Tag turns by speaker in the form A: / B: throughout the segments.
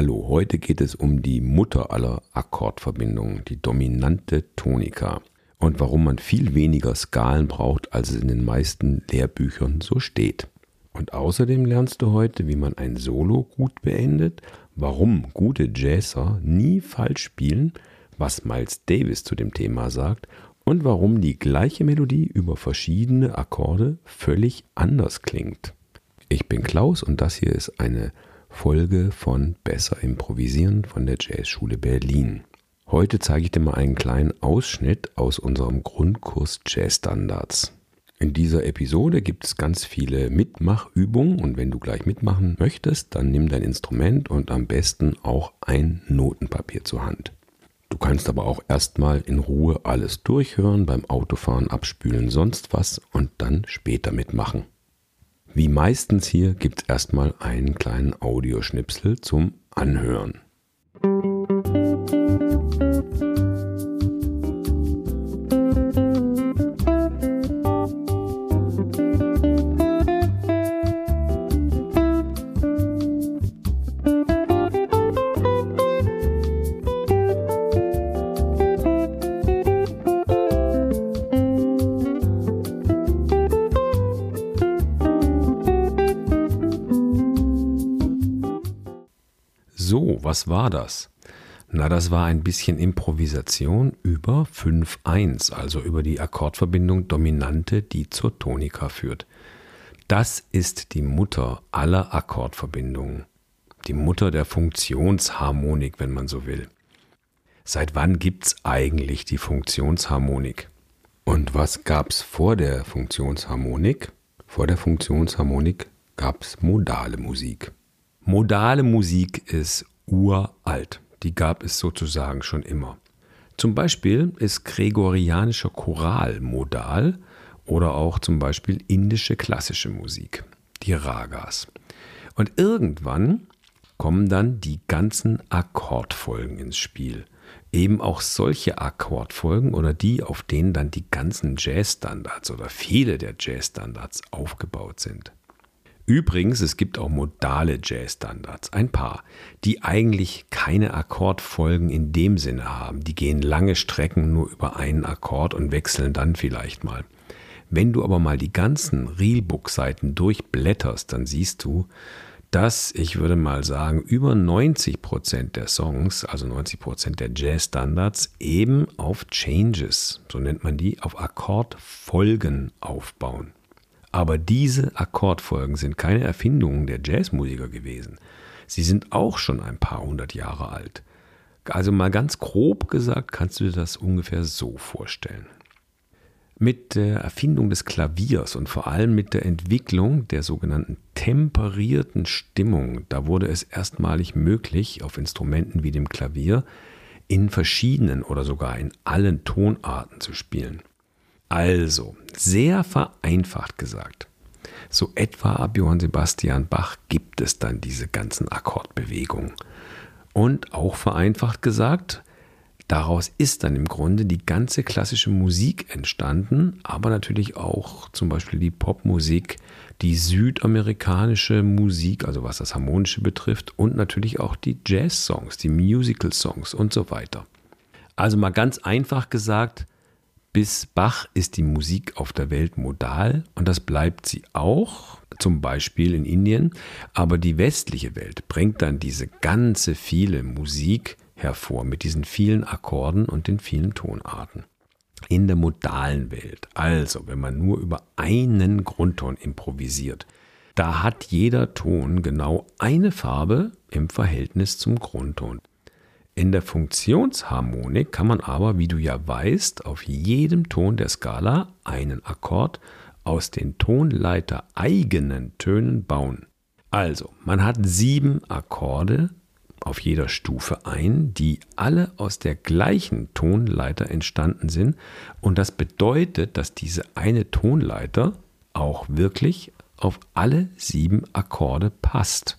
A: Hallo, heute geht es um die Mutter aller Akkordverbindungen, die dominante Tonika und warum man viel weniger Skalen braucht, als es in den meisten Lehrbüchern so steht. Und außerdem lernst du heute, wie man ein Solo gut beendet, warum gute Jazzer nie falsch spielen, was Miles Davis zu dem Thema sagt und warum die gleiche Melodie über verschiedene Akkorde völlig anders klingt. Ich bin Klaus und das hier ist eine Folge von Besser Improvisieren von der Jazzschule Berlin. Heute zeige ich dir mal einen kleinen Ausschnitt aus unserem Grundkurs Jazzstandards. In dieser Episode gibt es ganz viele Mitmachübungen und wenn du gleich mitmachen möchtest, dann nimm dein Instrument und am besten auch ein Notenpapier zur Hand. Du kannst aber auch erstmal in Ruhe alles durchhören, beim Autofahren abspülen, sonst was und dann später mitmachen. Wie meistens hier gibt es erstmal einen kleinen Audioschnipsel zum Anhören. So, was war das? Na, das war ein bisschen Improvisation über 5-1, also über die Akkordverbindung Dominante, die zur Tonika führt. Das ist die Mutter aller Akkordverbindungen. Die Mutter der Funktionsharmonik, wenn man so will. Seit wann gibt's eigentlich die Funktionsharmonik? Und was gab's vor der Funktionsharmonik? Vor der Funktionsharmonik gab's modale Musik. Modale Musik ist uralt. Die gab es sozusagen schon immer. Zum Beispiel ist gregorianischer Choral modal oder auch zum Beispiel indische klassische Musik, die Ragas. Und irgendwann kommen dann die ganzen Akkordfolgen ins Spiel. Eben auch solche Akkordfolgen oder die, auf denen dann die ganzen Jazzstandards oder viele der Jazzstandards aufgebaut sind. Übrigens, es gibt auch modale Jazz-Standards, ein paar, die eigentlich keine Akkordfolgen in dem Sinne haben. Die gehen lange Strecken nur über einen Akkord und wechseln dann vielleicht mal. Wenn du aber mal die ganzen Realbook-Seiten durchblätterst, dann siehst du, dass, ich würde mal sagen, über 90 Prozent der Songs, also 90 Prozent der Jazz-Standards, eben auf Changes, so nennt man die, auf Akkordfolgen aufbauen. Aber diese Akkordfolgen sind keine Erfindungen der Jazzmusiker gewesen. Sie sind auch schon ein paar hundert Jahre alt. Also mal ganz grob gesagt, kannst du dir das ungefähr so vorstellen. Mit der Erfindung des Klaviers und vor allem mit der Entwicklung der sogenannten temperierten Stimmung, da wurde es erstmalig möglich, auf Instrumenten wie dem Klavier in verschiedenen oder sogar in allen Tonarten zu spielen. Also, sehr vereinfacht gesagt, so etwa ab Johann Sebastian Bach gibt es dann diese ganzen Akkordbewegungen. Und auch vereinfacht gesagt, daraus ist dann im Grunde die ganze klassische Musik entstanden, aber natürlich auch zum Beispiel die Popmusik, die südamerikanische Musik, also was das Harmonische betrifft, und natürlich auch die Jazz-Songs, die Musical-Songs und so weiter. Also mal ganz einfach gesagt, bis Bach ist die Musik auf der Welt modal und das bleibt sie auch, zum Beispiel in Indien, aber die westliche Welt bringt dann diese ganze viele Musik hervor mit diesen vielen Akkorden und den vielen Tonarten. In der modalen Welt, also wenn man nur über einen Grundton improvisiert, da hat jeder Ton genau eine Farbe im Verhältnis zum Grundton. In der Funktionsharmonik kann man aber, wie du ja weißt, auf jedem Ton der Skala einen Akkord aus den Tonleiter eigenen Tönen bauen. Also, man hat sieben Akkorde auf jeder Stufe ein, die alle aus der gleichen Tonleiter entstanden sind. Und das bedeutet, dass diese eine Tonleiter auch wirklich auf alle sieben Akkorde passt.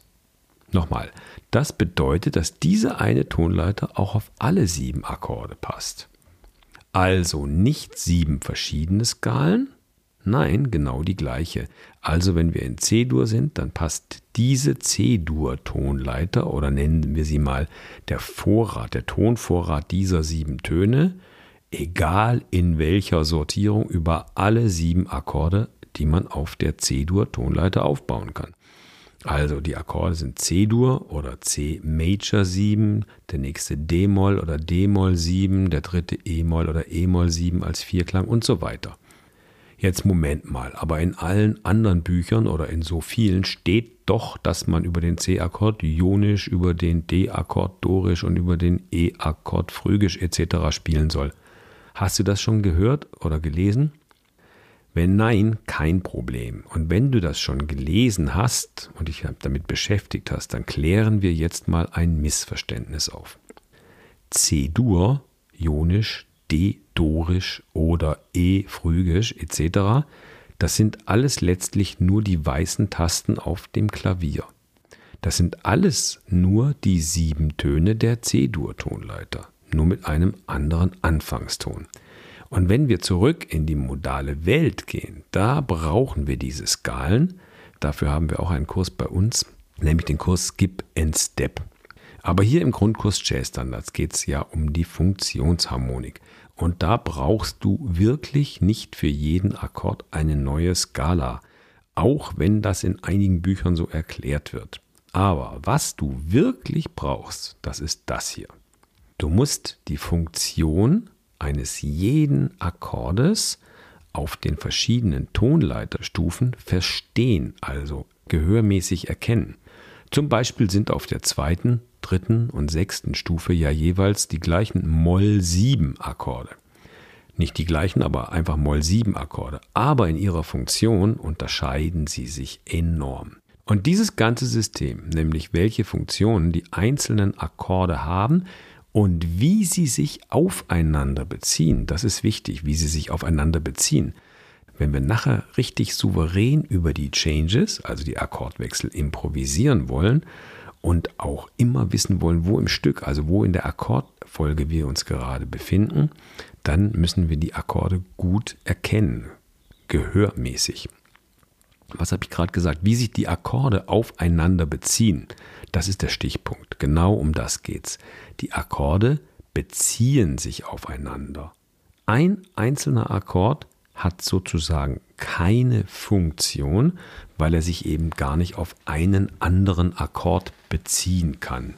A: Nochmal, das bedeutet, dass diese eine Tonleiter auch auf alle sieben Akkorde passt. Also nicht sieben verschiedene Skalen, Nein, genau die gleiche. Also wenn wir in C-Dur sind, dann passt diese C-Dur-Tonleiter oder nennen wir sie mal der Vorrat, der Tonvorrat dieser sieben Töne, egal in welcher Sortierung, über alle sieben Akkorde, die man auf der C-Dur-Tonleiter aufbauen kann. Also die Akkorde sind C-Dur oder C Major 7, der nächste D-Moll oder D-Moll 7, der dritte E-Moll oder E-Moll 7 als Vierklang und so weiter. Jetzt Moment mal, aber in allen anderen Büchern oder in so vielen steht doch, dass man über den C-Akkord ionisch, über den D-Akkord dorisch und über den E-Akkord phrygisch etc. spielen soll. Hast du das schon gehört oder gelesen? Wenn nein, kein Problem. Und wenn du das schon gelesen hast und dich damit beschäftigt hast, dann klären wir jetzt mal ein Missverständnis auf. C-Dur, ionisch, D-Dorisch oder E-Phrygisch etc., das sind alles letztlich nur die weißen Tasten auf dem Klavier. Das sind alles nur die sieben Töne der C-Dur-Tonleiter, nur mit einem anderen Anfangston. Und wenn wir zurück in die modale Welt gehen, da brauchen wir diese Skalen. Dafür haben wir auch einen Kurs bei uns, nämlich den Kurs Skip and Step. Aber hier im Grundkurs Jazz Standards geht es ja um die Funktionsharmonik. Und da brauchst du wirklich nicht für jeden Akkord eine neue Skala, auch wenn das in einigen Büchern so erklärt wird. Aber was du wirklich brauchst, das ist das hier. Du musst die Funktion eines jeden Akkordes auf den verschiedenen Tonleiterstufen verstehen, also gehörmäßig erkennen. Zum Beispiel sind auf der zweiten, dritten und sechsten Stufe ja jeweils die gleichen Moll-7-Akkorde. Nicht die gleichen, aber einfach Moll-7-Akkorde. Aber in ihrer Funktion unterscheiden sie sich enorm. Und dieses ganze System, nämlich welche Funktionen die einzelnen Akkorde haben, und wie sie sich aufeinander beziehen, das ist wichtig, wie sie sich aufeinander beziehen. Wenn wir nachher richtig souverän über die Changes, also die Akkordwechsel, improvisieren wollen und auch immer wissen wollen, wo im Stück, also wo in der Akkordfolge wir uns gerade befinden, dann müssen wir die Akkorde gut erkennen, gehörmäßig. Was habe ich gerade gesagt? Wie sich die Akkorde aufeinander beziehen. Das ist der Stichpunkt. Genau um das geht's. Die Akkorde beziehen sich aufeinander. Ein einzelner Akkord hat sozusagen keine Funktion, weil er sich eben gar nicht auf einen anderen Akkord beziehen kann.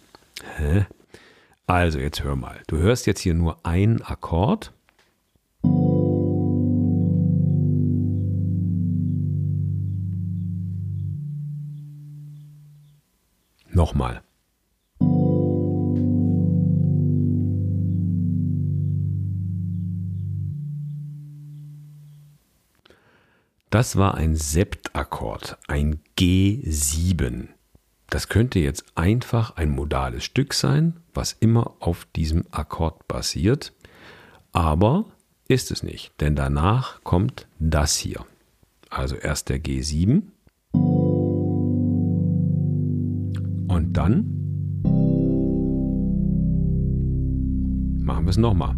A: Hä? Also jetzt hör mal. Du hörst jetzt hier nur einen Akkord. Nochmal. Das war ein Septakkord, ein G7. Das könnte jetzt einfach ein modales Stück sein, was immer auf diesem Akkord basiert, aber ist es nicht, denn danach kommt das hier. Also erst der G7 dann machen wir es nochmal.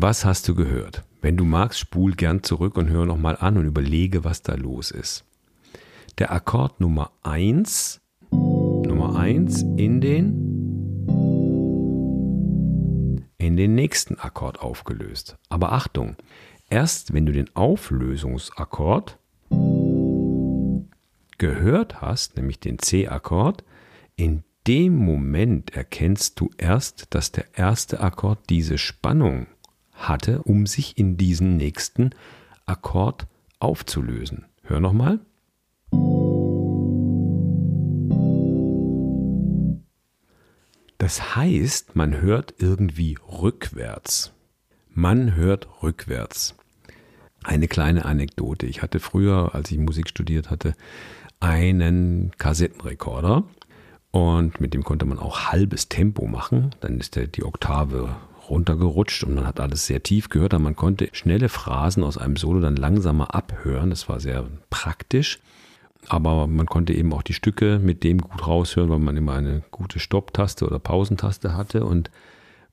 A: Was hast du gehört? Wenn du magst, spul gern zurück und hör nochmal an und überlege, was da los ist. Der Akkord Nummer 1, Nummer 1 in den in den nächsten Akkord aufgelöst. Aber Achtung, erst wenn du den Auflösungsakkord gehört hast, nämlich den C-Akkord, in dem Moment erkennst du erst, dass der erste Akkord diese Spannung hatte, um sich in diesen nächsten Akkord aufzulösen. Hör nochmal. Das heißt, man hört irgendwie rückwärts. Man hört rückwärts. Eine kleine Anekdote. Ich hatte früher, als ich Musik studiert hatte, einen Kassettenrekorder und mit dem konnte man auch halbes Tempo machen. Dann ist der, die Oktave runtergerutscht und man hat alles sehr tief gehört, aber man konnte schnelle Phrasen aus einem Solo dann langsamer abhören. Das war sehr praktisch. Aber man konnte eben auch die Stücke mit dem gut raushören, weil man immer eine gute Stopptaste oder Pausentaste hatte. Und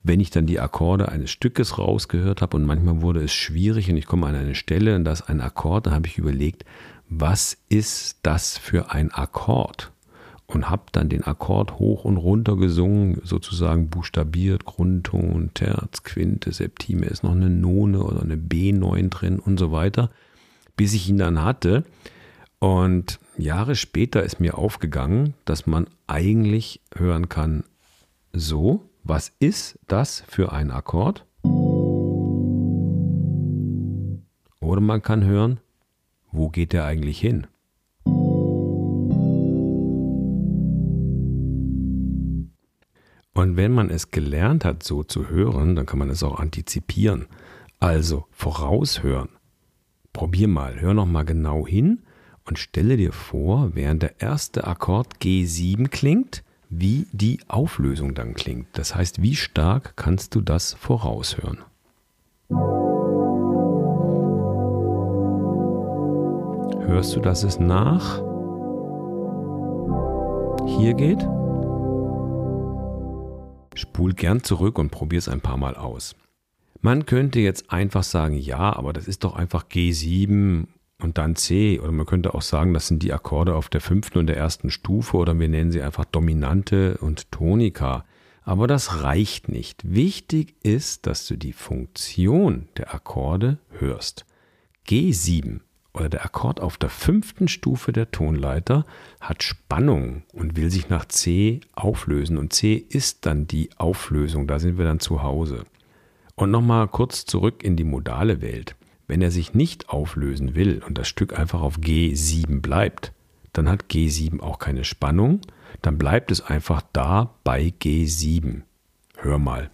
A: wenn ich dann die Akkorde eines Stückes rausgehört habe und manchmal wurde es schwierig und ich komme an eine Stelle und da ist ein Akkord, dann habe ich überlegt, was ist das für ein Akkord? Und habe dann den Akkord hoch und runter gesungen, sozusagen buchstabiert, Grundton, Terz, Quinte, Septime, ist noch eine None oder eine B9 drin und so weiter, bis ich ihn dann hatte. Und Jahre später ist mir aufgegangen, dass man eigentlich hören kann, so, was ist das für ein Akkord? Oder man kann hören, wo geht der eigentlich hin? Und wenn man es gelernt hat, so zu hören, dann kann man es auch antizipieren. Also voraushören. Probier mal, hör noch mal genau hin und stelle dir vor, während der erste Akkord G7 klingt, wie die Auflösung dann klingt. Das heißt, wie stark kannst du das voraushören? Hörst du, dass es nach hier geht? Spul gern zurück und probier es ein paar Mal aus. Man könnte jetzt einfach sagen, ja, aber das ist doch einfach G7 und dann C. Oder man könnte auch sagen, das sind die Akkorde auf der fünften und der ersten Stufe oder wir nennen sie einfach Dominante und Tonika. Aber das reicht nicht. Wichtig ist, dass du die Funktion der Akkorde hörst. G7 oder der Akkord auf der fünften Stufe der Tonleiter hat Spannung und will sich nach C auflösen. Und C ist dann die Auflösung, da sind wir dann zu Hause. Und nochmal kurz zurück in die modale Welt. Wenn er sich nicht auflösen will und das Stück einfach auf G7 bleibt, dann hat G7 auch keine Spannung, dann bleibt es einfach da bei G7. Hör mal.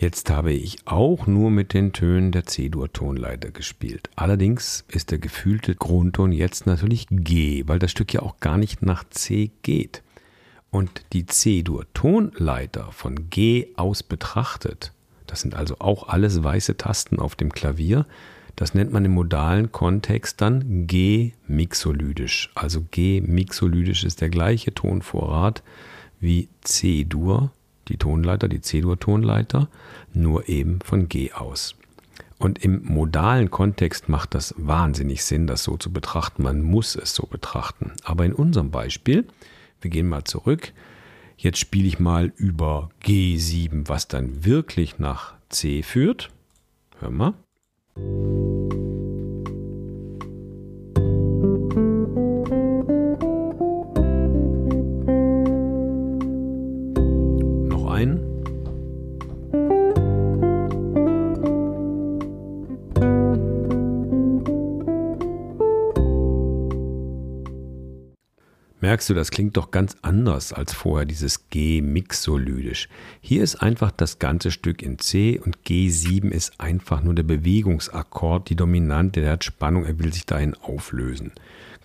A: Jetzt habe ich auch nur mit den Tönen der C-Dur-Tonleiter gespielt. Allerdings ist der gefühlte Grundton jetzt natürlich G, weil das Stück ja auch gar nicht nach C geht. Und die C-Dur-Tonleiter von G aus betrachtet, das sind also auch alles weiße Tasten auf dem Klavier, das nennt man im modalen Kontext dann G-Mixolydisch. Also G-Mixolydisch ist der gleiche Tonvorrat wie C-Dur die Tonleiter, die C-Dur-Tonleiter, nur eben von G aus. Und im modalen Kontext macht das wahnsinnig Sinn, das so zu betrachten. Man muss es so betrachten. Aber in unserem Beispiel, wir gehen mal zurück. Jetzt spiele ich mal über G7, was dann wirklich nach C führt. Hör mal. Merkst du, das klingt doch ganz anders als vorher, dieses G mixolydisch. Hier ist einfach das ganze Stück in C und G7 ist einfach nur der Bewegungsakkord, die Dominante, der hat Spannung, er will sich dahin auflösen.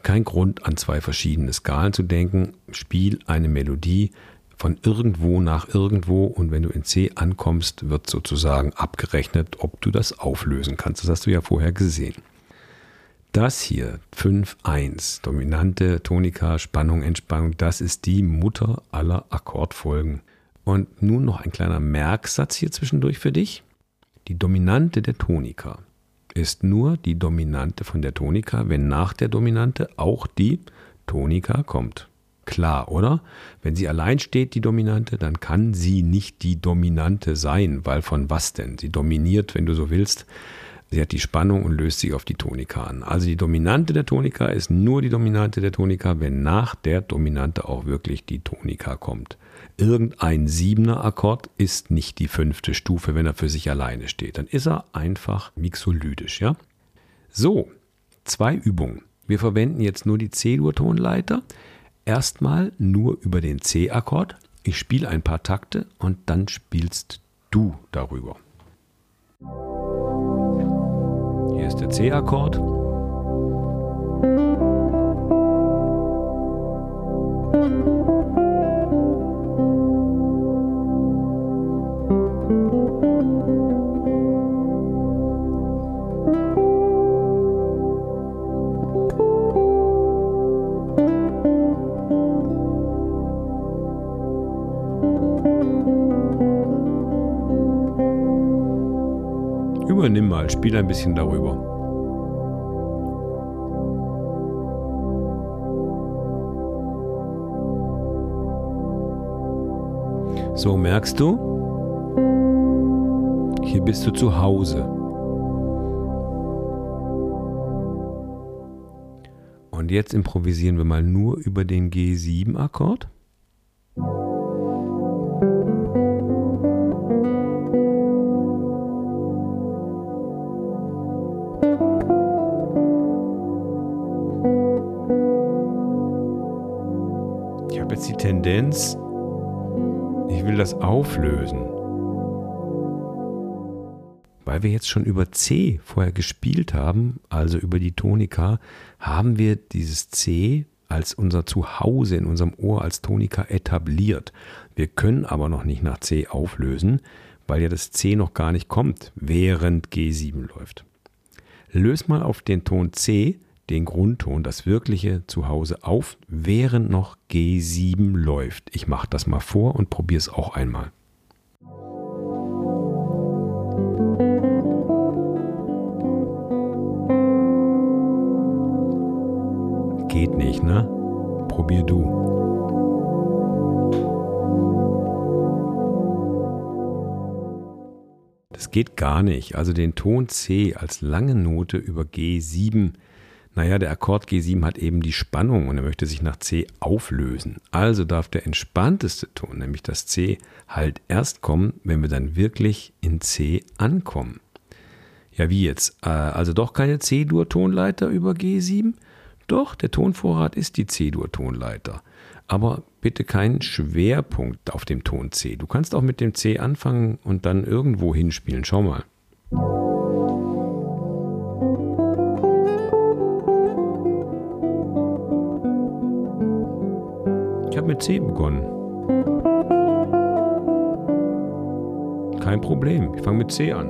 A: Kein Grund, an zwei verschiedene Skalen zu denken. Spiel eine Melodie von irgendwo nach irgendwo und wenn du in C ankommst, wird sozusagen abgerechnet, ob du das auflösen kannst. Das hast du ja vorher gesehen. Das hier, 5-1, dominante Tonika, Spannung, Entspannung, das ist die Mutter aller Akkordfolgen. Und nun noch ein kleiner Merksatz hier zwischendurch für dich. Die Dominante der Tonika ist nur die Dominante von der Tonika, wenn nach der Dominante auch die Tonika kommt. Klar, oder? Wenn sie allein steht, die Dominante, dann kann sie nicht die Dominante sein, weil von was denn? Sie dominiert, wenn du so willst, Sie hat die Spannung und löst sich auf die Tonika an. Also die Dominante der Tonika ist nur die Dominante der Tonika, wenn nach der Dominante auch wirklich die Tonika kommt. Irgendein siebener Akkord ist nicht die fünfte Stufe, wenn er für sich alleine steht. Dann ist er einfach mixolydisch, ja? So, zwei Übungen. Wir verwenden jetzt nur die C-Dur-Tonleiter. Erstmal nur über den C-Akkord. Ich spiele ein paar Takte und dann spielst du darüber. Hier ist der C-Akkord. Übernimm mal, spiel ein bisschen darüber. So merkst du, hier bist du zu Hause. Und jetzt improvisieren wir mal nur über den G7-Akkord. Jetzt die Tendenz, ich will das auflösen. Weil wir jetzt schon über C vorher gespielt haben, also über die Tonika, haben wir dieses C als unser Zuhause in unserem Ohr als Tonika etabliert. Wir können aber noch nicht nach C auflösen, weil ja das C noch gar nicht kommt, während G7 läuft. Löse mal auf den Ton C den Grundton, das wirkliche Zuhause auf, während noch G7 läuft. Ich mache das mal vor und probiere es auch einmal. Geht nicht, ne? Probier du. Das geht gar nicht. Also den Ton C als lange Note über G7 naja, der Akkord G7 hat eben die Spannung und er möchte sich nach C auflösen. Also darf der entspannteste Ton, nämlich das C, halt erst kommen, wenn wir dann wirklich in C ankommen. Ja, wie jetzt? Äh, also doch keine C-Dur-Tonleiter über G7? Doch, der Tonvorrat ist die C-Dur-Tonleiter. Aber bitte keinen Schwerpunkt auf dem Ton C. Du kannst auch mit dem C anfangen und dann irgendwo hinspielen. Schau mal. Mit C begonnen. Kein Problem, ich fange mit C an.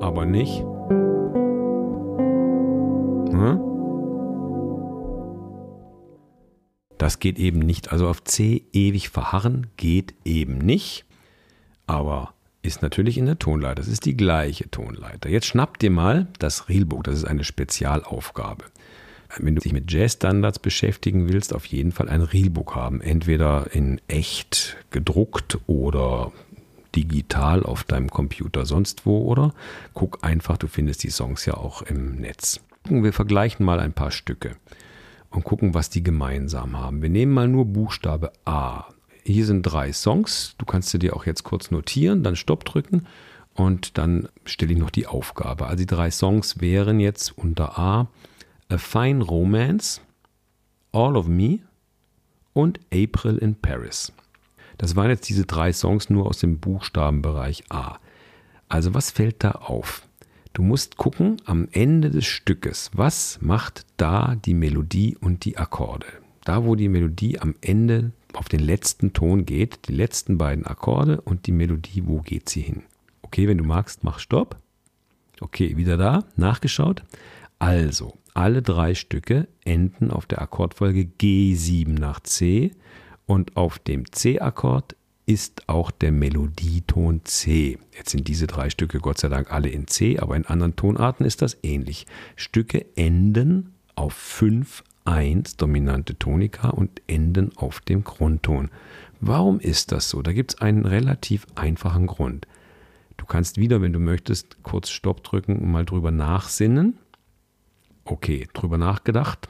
A: Aber nicht. Hm? Das geht eben nicht. Also auf C ewig verharren geht eben nicht. Aber ist natürlich in der Tonleiter. Das ist die gleiche Tonleiter. Jetzt schnapp dir mal das Reelbook. Das ist eine Spezialaufgabe wenn du dich mit Jazz-Standards beschäftigen willst, auf jeden Fall ein Reelbook haben. Entweder in echt gedruckt oder digital auf deinem Computer sonst wo oder guck einfach, du findest die Songs ja auch im Netz. Wir vergleichen mal ein paar Stücke und gucken, was die gemeinsam haben. Wir nehmen mal nur Buchstabe A. Hier sind drei Songs. Du kannst sie dir auch jetzt kurz notieren, dann Stopp drücken und dann stelle ich noch die Aufgabe. Also die drei Songs wären jetzt unter A A Fine Romance, All of Me und April in Paris. Das waren jetzt diese drei Songs nur aus dem Buchstabenbereich A. Also was fällt da auf? Du musst gucken am Ende des Stückes, was macht da die Melodie und die Akkorde? Da, wo die Melodie am Ende auf den letzten Ton geht, die letzten beiden Akkorde und die Melodie, wo geht sie hin? Okay, wenn du magst, mach Stopp. Okay, wieder da, nachgeschaut. Also, alle drei Stücke enden auf der Akkordfolge G7 nach C und auf dem C-Akkord ist auch der Melodieton C. Jetzt sind diese drei Stücke Gott sei Dank alle in C, aber in anderen Tonarten ist das ähnlich. Stücke enden auf 5-1 dominante Tonika und enden auf dem Grundton. Warum ist das so? Da gibt es einen relativ einfachen Grund. Du kannst wieder, wenn du möchtest, kurz Stopp drücken und mal drüber nachsinnen okay, drüber nachgedacht.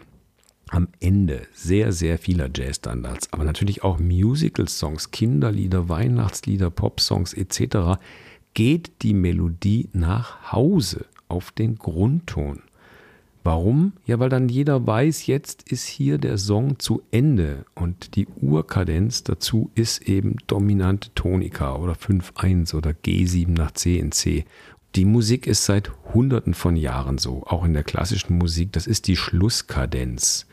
A: Am Ende sehr, sehr vieler Jazz-Standards, aber natürlich auch Musical-Songs, Kinderlieder, Weihnachtslieder, Pop-Songs etc., geht die Melodie nach Hause auf den Grundton. Warum? Ja, weil dann jeder weiß, jetzt ist hier der Song zu Ende und die Urkadenz dazu ist eben dominante Tonika oder 5-1 oder G7 nach C in C Die Musik ist seit Hunderten von Jahren so, auch in der klassischen Musik. Das ist die Schlusskadenz.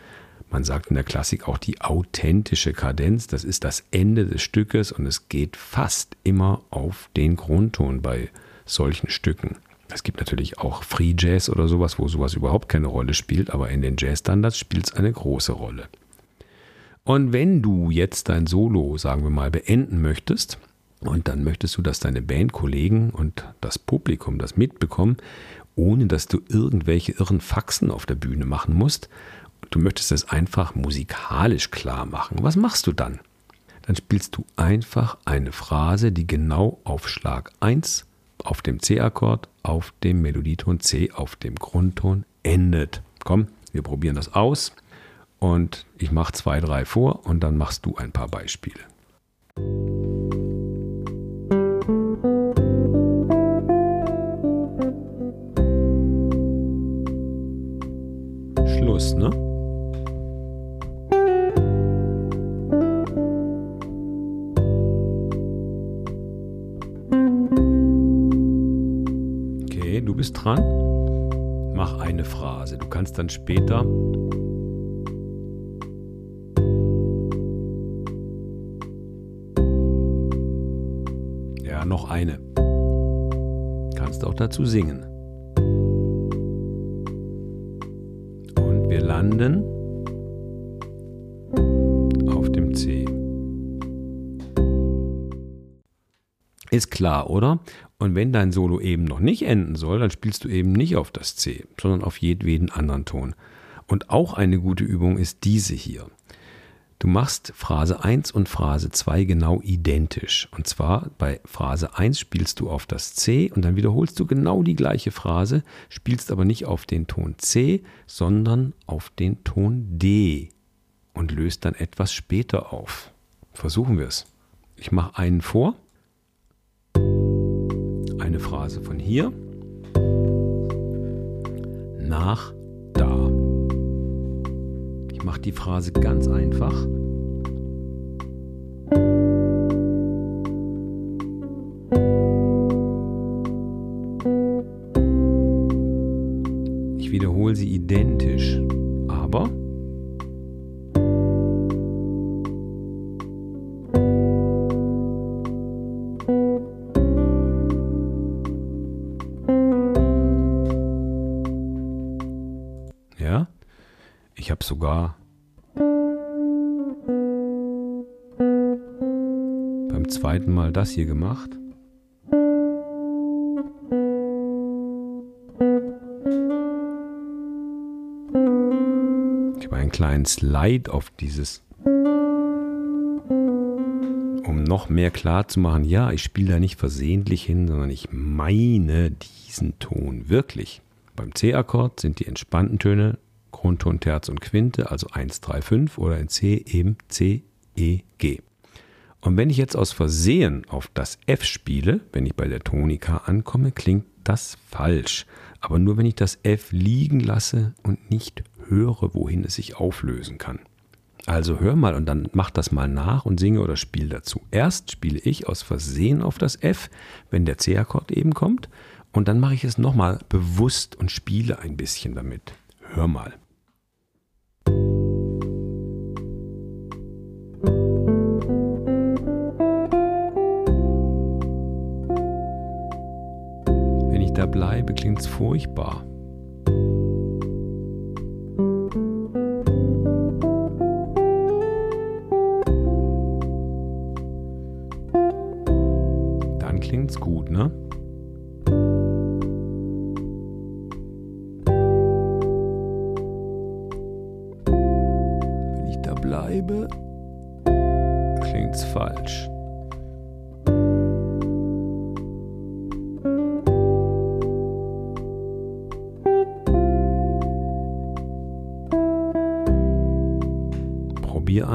A: Man sagt in der Klassik auch die authentische Kadenz. Das ist das Ende des Stückes und es geht fast immer auf den Grundton bei solchen Stücken. Es gibt natürlich auch Free Jazz oder sowas, wo sowas überhaupt keine Rolle spielt, aber in den Jazzstandards spielt es eine große Rolle. Und wenn du jetzt dein Solo, sagen wir mal, beenden möchtest, und dann möchtest du, dass deine Bandkollegen und das Publikum das mitbekommen, ohne dass du irgendwelche irren Faxen auf der Bühne machen musst, du möchtest es einfach musikalisch klar machen. Was machst du dann? Dann spielst du einfach eine Phrase, die genau auf Schlag 1 auf dem C-Akkord, auf dem Melodieton C, auf dem Grundton endet. Komm, wir probieren das aus und ich mache zwei, drei vor und dann machst du ein paar Beispiele. Schluss, ne? bist dran. Mach eine Phrase. Du kannst dann später Ja, noch eine. Kannst auch dazu singen. Und wir landen auf dem C. Ist klar, oder? Und wenn dein Solo eben noch nicht enden soll, dann spielst du eben nicht auf das C, sondern auf jedweden anderen Ton. Und auch eine gute Übung ist diese hier. Du machst Phrase 1 und Phrase 2 genau identisch. Und zwar bei Phrase 1 spielst du auf das C und dann wiederholst du genau die gleiche Phrase, spielst aber nicht auf den Ton C, sondern auf den Ton D und löst dann etwas später auf. Versuchen wir es. Ich mache einen vor eine Phrase von hier nach. Ich mache die Phrase ganz einfach. Habe sogar beim zweiten Mal das hier gemacht. Ich habe einen kleinen Slide auf dieses, um noch mehr klar zu machen, ja, ich spiele da nicht versehentlich hin, sondern ich meine diesen Ton wirklich. Beim C-Akkord sind die entspannten Töne Grundton, Terz und Quinte, also 1, 3, 5 oder in C eben C, E, G. Und wenn ich jetzt aus Versehen auf das F spiele, wenn ich bei der Tonika ankomme, klingt das falsch. Aber nur wenn ich das F liegen lasse und nicht höre, wohin es sich auflösen kann. Also hör mal und dann mach das mal nach und singe oder spiel dazu. Erst spiele ich aus Versehen auf das F, wenn der C-Akkord eben kommt, und dann mache ich es nochmal bewusst und spiele ein bisschen damit. Hör mal. Klingt's furchtbar. Dann klingt's gut, ne?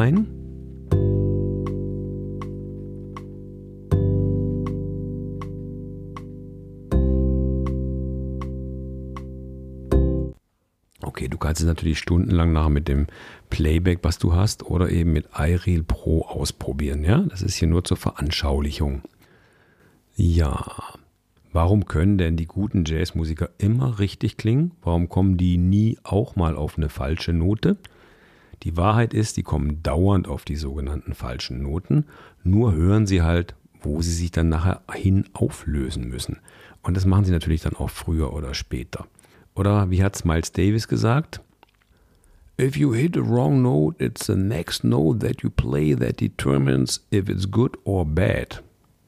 A: Ein. Okay, du kannst es natürlich stundenlang nach mit dem Playback, was du hast, oder eben mit iReal Pro ausprobieren. Ja, das ist hier nur zur Veranschaulichung. Ja, Warum können denn die guten Jazzmusiker immer richtig klingen? Warum kommen die nie auch mal auf eine falsche Note? Die Wahrheit ist, die kommen dauernd auf die sogenannten falschen Noten, nur hören sie halt, wo sie sich dann nachher hin auflösen müssen. Und das machen sie natürlich dann auch früher oder später. Oder wie hat Miles Davis gesagt? If you hit a wrong note, it's the next note that you play that determines if it's good or bad.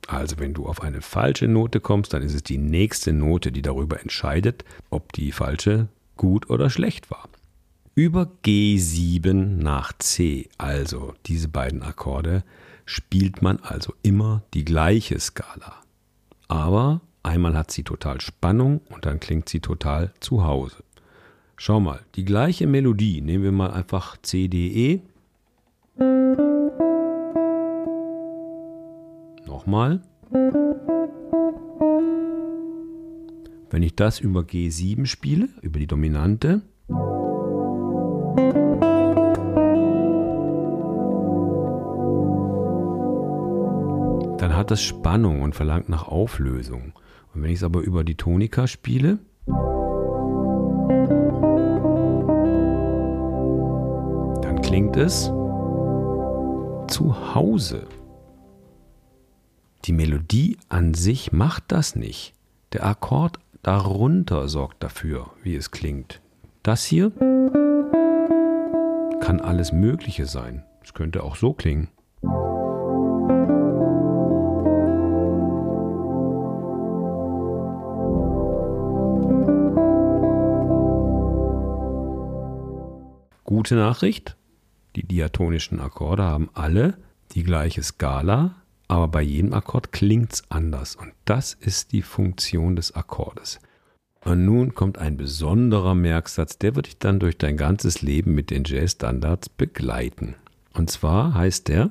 A: Also wenn du auf eine falsche Note kommst, dann ist es die nächste Note, die darüber entscheidet, ob die falsche gut oder schlecht war. Über G7 nach C, also diese beiden Akkorde, spielt man also immer die gleiche Skala. Aber einmal hat sie total Spannung und dann klingt sie total zu Hause. Schau mal, die gleiche Melodie, nehmen wir mal einfach C, D, E. Nochmal. Wenn ich das über G7 spiele, über die Dominante, dann hat das Spannung und verlangt nach Auflösung. Und wenn ich es aber über die Tonika spiele, dann klingt es zu Hause. Die Melodie an sich macht das nicht. Der Akkord darunter sorgt dafür, wie es klingt. Das hier kann alles Mögliche sein. Es könnte auch so klingen. Gute Nachricht, die diatonischen Akkorde haben alle die gleiche Skala, aber bei jedem Akkord klingt es anders und das ist die Funktion des Akkordes. Und nun kommt ein besonderer Merksatz, der wird dich dann durch dein ganzes Leben mit den Jazz-Standards begleiten. Und zwar heißt der,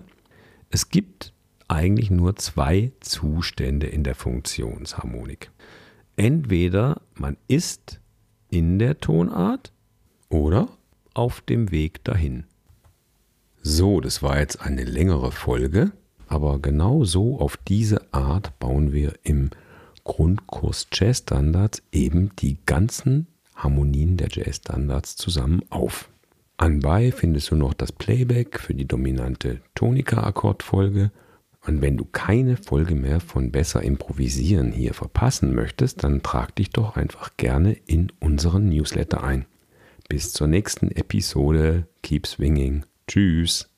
A: es gibt eigentlich nur zwei Zustände in der Funktionsharmonik. Entweder man ist in der Tonart oder auf dem Weg dahin. So, das war jetzt eine längere Folge. Aber genau so auf diese Art bauen wir im Grundkurs Jazz Standards eben die ganzen Harmonien der Jazz Standards zusammen auf. Anbei findest du noch das Playback für die dominante Tonika-Akkordfolge. Und wenn du keine Folge mehr von Besser Improvisieren hier verpassen möchtest, dann trag dich doch einfach gerne in unseren Newsletter ein. Bis zur nächsten Episode. Keep swinging. Tschüss.